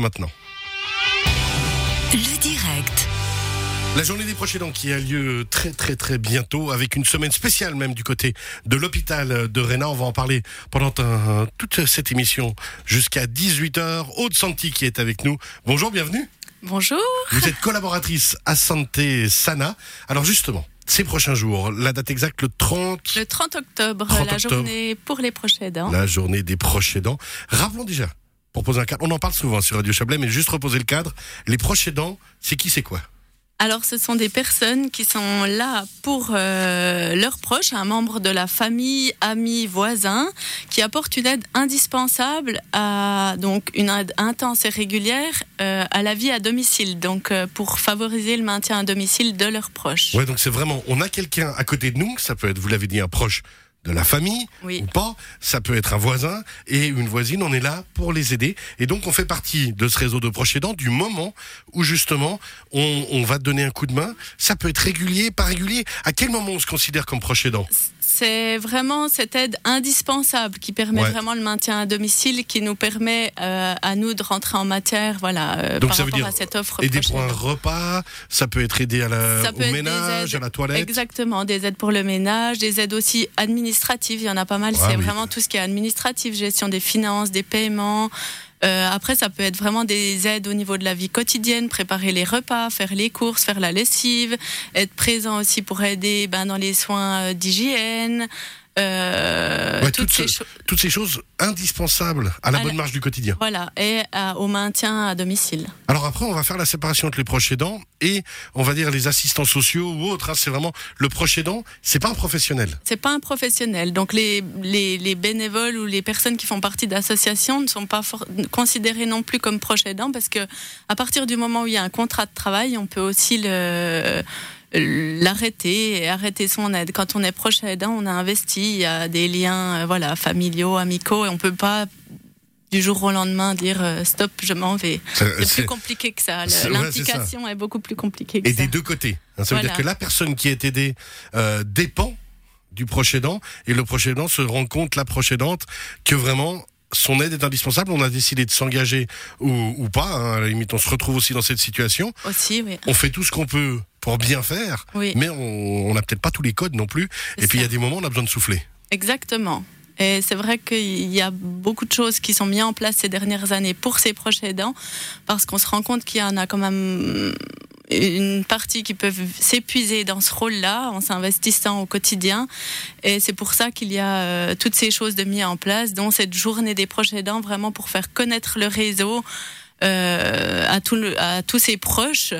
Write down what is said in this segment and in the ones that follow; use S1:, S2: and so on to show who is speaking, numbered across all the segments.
S1: maintenant.
S2: Le direct.
S1: La journée des proches aidants qui a lieu très très très bientôt avec une semaine spéciale même du côté de l'hôpital de Réna. On va en parler pendant un- toute cette émission jusqu'à 18h. Aude Santi qui est avec nous. Bonjour, bienvenue.
S3: Bonjour.
S1: Vous êtes collaboratrice à Santé Sana. Alors justement, ces prochains jours, la date exacte le 30,
S3: Le 30 octobre,
S1: 30
S3: la
S1: octobre.
S3: journée pour les proches aidants.
S1: la journée des proches aidants. Rappelons déjà, pour poser un cadre, on en parle souvent sur Radio Chablais, mais juste reposer le cadre. Les proches aidants, c'est qui, c'est quoi?
S3: Alors, ce sont des personnes qui sont là pour euh, leurs proches, un membre de la famille, amis, voisins, qui apportent une aide indispensable à donc une aide intense et régulière euh, à la vie à domicile, donc euh, pour favoriser le maintien à domicile de leurs proches.
S1: Ouais, donc c'est vraiment, on a quelqu'un à côté de nous, ça peut être, vous l'avez dit, un proche de la famille
S3: Oui.
S1: ou pas, ça peut être un voisin et une voisine, on est là pour les aider. Et donc on fait partie de ce réseau de proches aidants du moment où justement on, on va te donner un coup de main. Ça peut être régulier, pas régulier. À quel moment on se considère comme proche aidant?
S3: C'est vraiment cette aide indispensable qui permet
S1: Ouais.
S3: vraiment le maintien à domicile, qui nous permet euh, à nous de rentrer en matière, voilà, euh,
S1: Donc
S3: par
S1: ça veut
S3: rapport
S1: dire
S3: à cette offre.
S1: Aider pour un repas, ça peut être aider à la,
S3: Ça
S1: au ménage,
S3: aides.
S1: à la toilette.
S3: Exactement, des aides pour le ménage, des aides aussi administratives, il y en a pas mal.
S1: Ah
S3: c'est
S1: oui.
S3: vraiment tout ce qui est administratif, gestion des finances, des paiements. Euh, après, ça peut être vraiment des aides au niveau de la vie quotidienne, préparer les repas, faire les courses, faire la lessive, être présent aussi pour aider ben, dans les soins euh, d'hygiène. Euh,
S1: Ouais,
S3: toutes
S1: toutes,
S3: ces
S1: ce-
S3: choses.
S1: toutes ces choses indispensables à la
S3: À
S1: bonne
S3: la-
S1: marche du quotidien.
S3: Voilà, et à- au maintien à domicile.
S1: Alors après, on va faire la séparation entre les proches aidants et on va dire les assistants sociaux ou autres. hein. c'est vraiment le proche aidant. C'est pas un professionnel.
S3: C'est pas un professionnel. Donc les, les, les bénévoles ou les personnes qui font partie d'associations ne sont pas for- considérées non plus comme proches aidants parce que à partir du moment où il y a un contrat de travail, on peut aussi le l'arrêter et arrêter son aide. Quand on est proche aidant, on a investi, il y a des liens euh, voilà familiaux, amicaux et on peut pas du jour au lendemain dire euh, stop, je m'en vais.
S1: C'est-
S3: plus compliqué que ça.
S1: Ouais,
S3: L'implication est, beaucoup plus compliquée que
S1: Et
S3: ça.
S1: des deux côtés. hein. Ça veut
S3: Voilà.
S1: dire que la personne qui est aidée euh, dépend du proche aidant et le proche aidant se rend compte, la proche aidante, que vraiment son aide est indispensable. On a décidé de s'engager ou, ou pas. hein. À la limite, on se retrouve aussi dans cette situation.
S3: Aussi, oui.
S1: On fait tout ce qu'on peut pour bien faire,
S3: Oui.
S1: mais on n'a peut-être pas tous les codes non plus. Et puis il y a des moments où on a besoin de souffler.
S3: Exactement. Et c'est vrai qu'il y a beaucoup de choses qui sont mises en place ces dernières années pour ces proches aidants, parce qu'on se rend compte qu'il y en a quand même une partie qui peuvent s'épuiser dans ce rôle-là en s'investissant au quotidien. Et c'est pour ça qu'il y a euh, toutes ces choses de mises en place, dont cette journée des proches aidants, vraiment pour faire connaître le réseau euh, à, tous ses proches.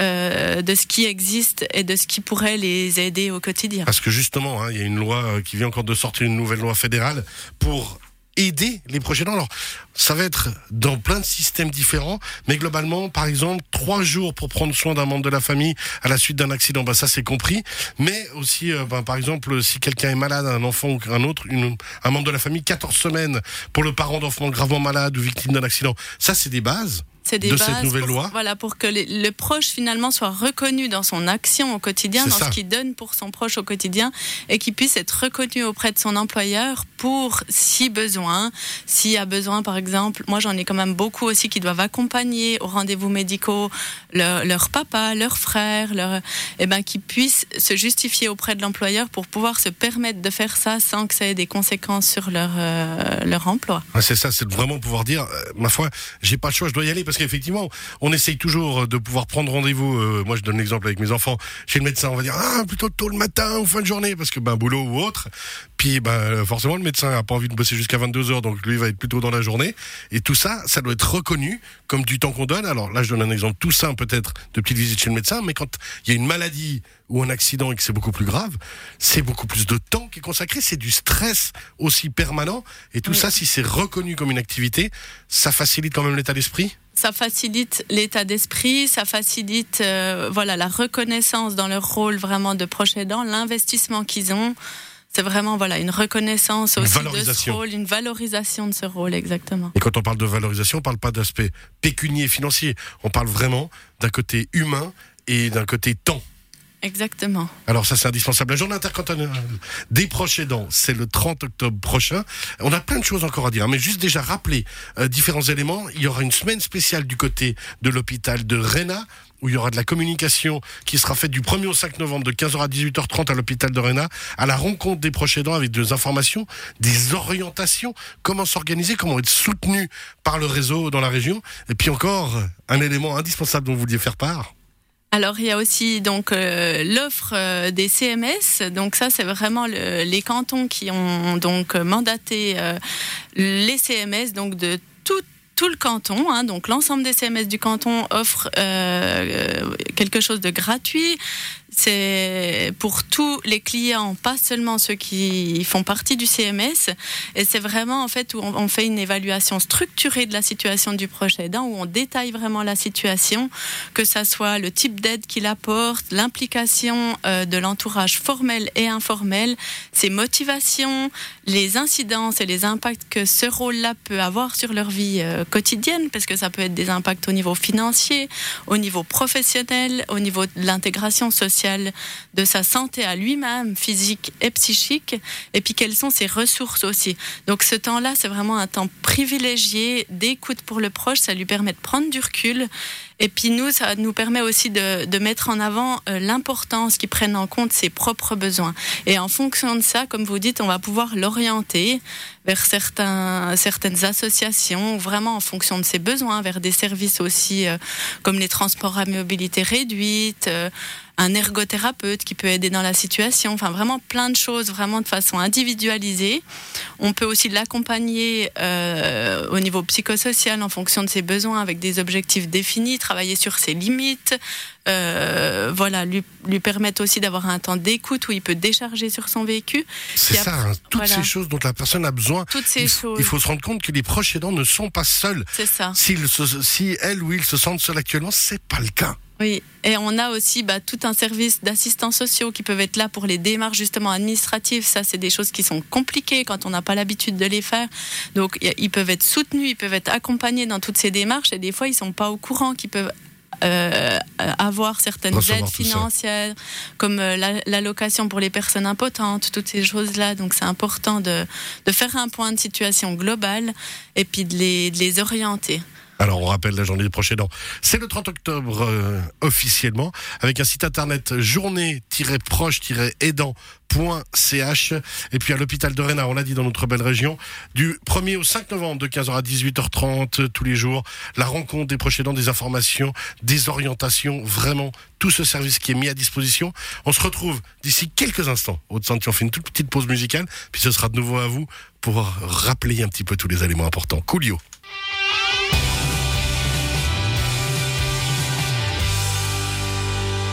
S3: euh, de ce qui existe et de ce qui pourrait les aider au quotidien.
S1: Parce que justement, hein, il y a une loi qui vient encore de sortir, une nouvelle loi fédérale pour aider les aidants. Alors, ça va être dans plein de systèmes différents, mais globalement, par exemple, trois jours pour prendre soin d'un membre de la famille à la suite d'un accident, bah ça c'est compris. Mais aussi, euh, bah, par exemple, si quelqu'un est malade, un enfant ou un autre, une- un membre de la famille, 14 semaines pour le parent d'enfant gravement malade ou victime d'un accident, ça c'est des bases.
S3: C'est des
S1: de
S3: bases
S1: cette nouvelle
S3: pour,
S1: loi.
S3: Voilà, pour que les- le proche finalement soit reconnu dans son action au quotidien, dans
S1: ça.
S3: ce qu'il donne pour son proche au quotidien, et qu'il puisse être reconnu auprès de son employeur pour, si besoin, s'il y a besoin, par exemple, moi j'en ai quand même beaucoup aussi qui doivent accompagner aux rendez-vous médicaux leur, leur papa, leur frère, leur, eh ben, qui puissent se justifier auprès de l'employeur pour pouvoir se permettre de faire ça sans que ça ait des conséquences sur leur, euh, leur emploi.
S1: C'est ça, c'est vraiment pouvoir dire, euh, ma foi, j'ai pas le choix, je dois y aller parce qu'effectivement, on essaye toujours de pouvoir prendre rendez-vous. euh, moi, je donne l'exemple avec mes enfants chez le médecin. On va dire ah plutôt tôt le matin ou fin de journée parce que ben boulot ou autre. Puis ben forcément, le médecin a pas envie de bosser jusqu'à 22 heures, donc lui va être plutôt dans la journée. Et tout ça, ça doit être reconnu comme du temps qu'on donne. Alors là, je donne un exemple tout simple peut-être de petite visite chez le médecin, mais quand il y a une maladie ou un accident et que c'est beaucoup plus grave, c'est beaucoup plus de temps qui est consacré, c'est du stress aussi permanent. Et tout
S3: Oui.
S1: ça, si c'est reconnu comme une activité, ça facilite quand même l'état d'esprit?
S3: ça facilite l'état d'esprit, ça facilite euh, voilà la reconnaissance dans leur rôle vraiment de proche aidant, l'investissement qu'ils ont. C'est vraiment voilà une reconnaissance
S1: Une
S3: aussi de ce rôle, une valorisation de ce rôle exactement.
S1: Et quand on parle de valorisation, on parle pas d'aspect pécunier financier. On parle vraiment d'un côté humain et d'un côté temps.
S3: Exactement.
S1: Alors ça c'est indispensable. La journée intercantonale des proches aidants, c'est le 30 octobre prochain. On a plein de choses encore à dire, hein, mais juste déjà rappeler euh, différents éléments. Il y aura une semaine spéciale du côté de l'hôpital de Réna où il y aura de la communication qui sera faite du 1er au 5 novembre de 15h à 18h30 à l'hôpital de Réna, à la rencontre des proches aidants avec des informations, des orientations, comment s'organiser, comment être soutenu par le réseau dans la région. Et puis encore, un élément indispensable dont vous vouliez faire part.
S3: Alors il y a aussi donc euh, l'offre euh, des CMS. Donc ça c'est vraiment le, les cantons qui ont donc mandaté euh, les CMS donc de tout le canton, hein, donc l'ensemble des CMS du canton offre quelque chose de gratuit. C'est pour tous les clients, pas seulement ceux qui font partie du CMS. Et c'est vraiment en fait où on, fait une évaluation structurée de la situation du projet où on détaille vraiment la situation, que ça soit le type d'aide qu'il apporte, l'implication euh, de l'entourage formel et informel, ses motivations, les incidences et les impacts que ce rôle-là peut avoir sur leur vie euh, quotidienne, parce que ça peut être des impacts au niveau financier, au niveau professionnel, au niveau de l'intégration sociale de sa santé à lui-même, physique et psychique, et puis quelles sont ses ressources aussi. Donc ce temps-là, c'est vraiment un temps privilégié d'écoute pour le proche, ça lui permet de prendre du recul et puis nous, ça nous permet aussi de, mettre en avant euh, l'importance qu'ils prennent en compte ses propres besoins. Et en fonction de ça, comme vous dites, on va pouvoir l'orienter vers certains, certaines associations, vraiment en fonction de ses besoins, vers des services aussi euh, comme les transports à mobilité réduite, euh, un ergothérapeute qui peut aider dans la situation, enfin vraiment plein de choses, vraiment de façon individualisée. On peut aussi l'accompagner au niveau psychosocial en fonction de ses besoins avec des objectifs définis, travailler sur ses limites, euh, voilà, lui, lui permettre aussi d'avoir un temps d'écoute où il peut décharger sur son vécu.
S1: C'est ça, hein, toutes ces choses dont la personne a besoin.
S3: Toutes ces
S1: il,
S3: choses.
S1: il faut se rendre compte que les proches aidants ne sont pas seuls.
S3: C'est ça.
S1: Si elle ou il se sentent seuls actuellement, c'est pas le cas.
S3: Oui, et on a aussi bah, tout un service d'assistants sociaux qui peuvent être là pour les démarches justement administratives. Ça, c'est des choses qui sont compliquées quand on n'a pas l'habitude de les faire. Donc, ils peuvent être soutenus, ils peuvent être accompagnés dans toutes ces démarches, et des fois, ils sont pas au courant qu'ils peuvent euh, avoir certaines aides financières, comme euh, la- l'allocation pour les personnes impotentes, toutes ces choses-là. Donc, c'est important de, de faire un point de situation global et puis de les, de les orienter.
S1: Alors, on rappelle la journée des proches aidants. C'est le 30 octobre euh, officiellement, avec un site internet journée-proche-aidant.ch. Et puis à l'hôpital de Rennes, on l'a dit dans notre belle région, du 1er au 5 novembre de 15h à 18h30 euh, tous les jours, la rencontre des proches aidants, des informations, des orientations, vraiment tout ce service qui est mis à disposition. On se retrouve d'ici quelques instants au centre. On fait une toute petite pause musicale, puis ce sera de nouveau à vous pour rappeler un petit peu tous les éléments importants. Coolio.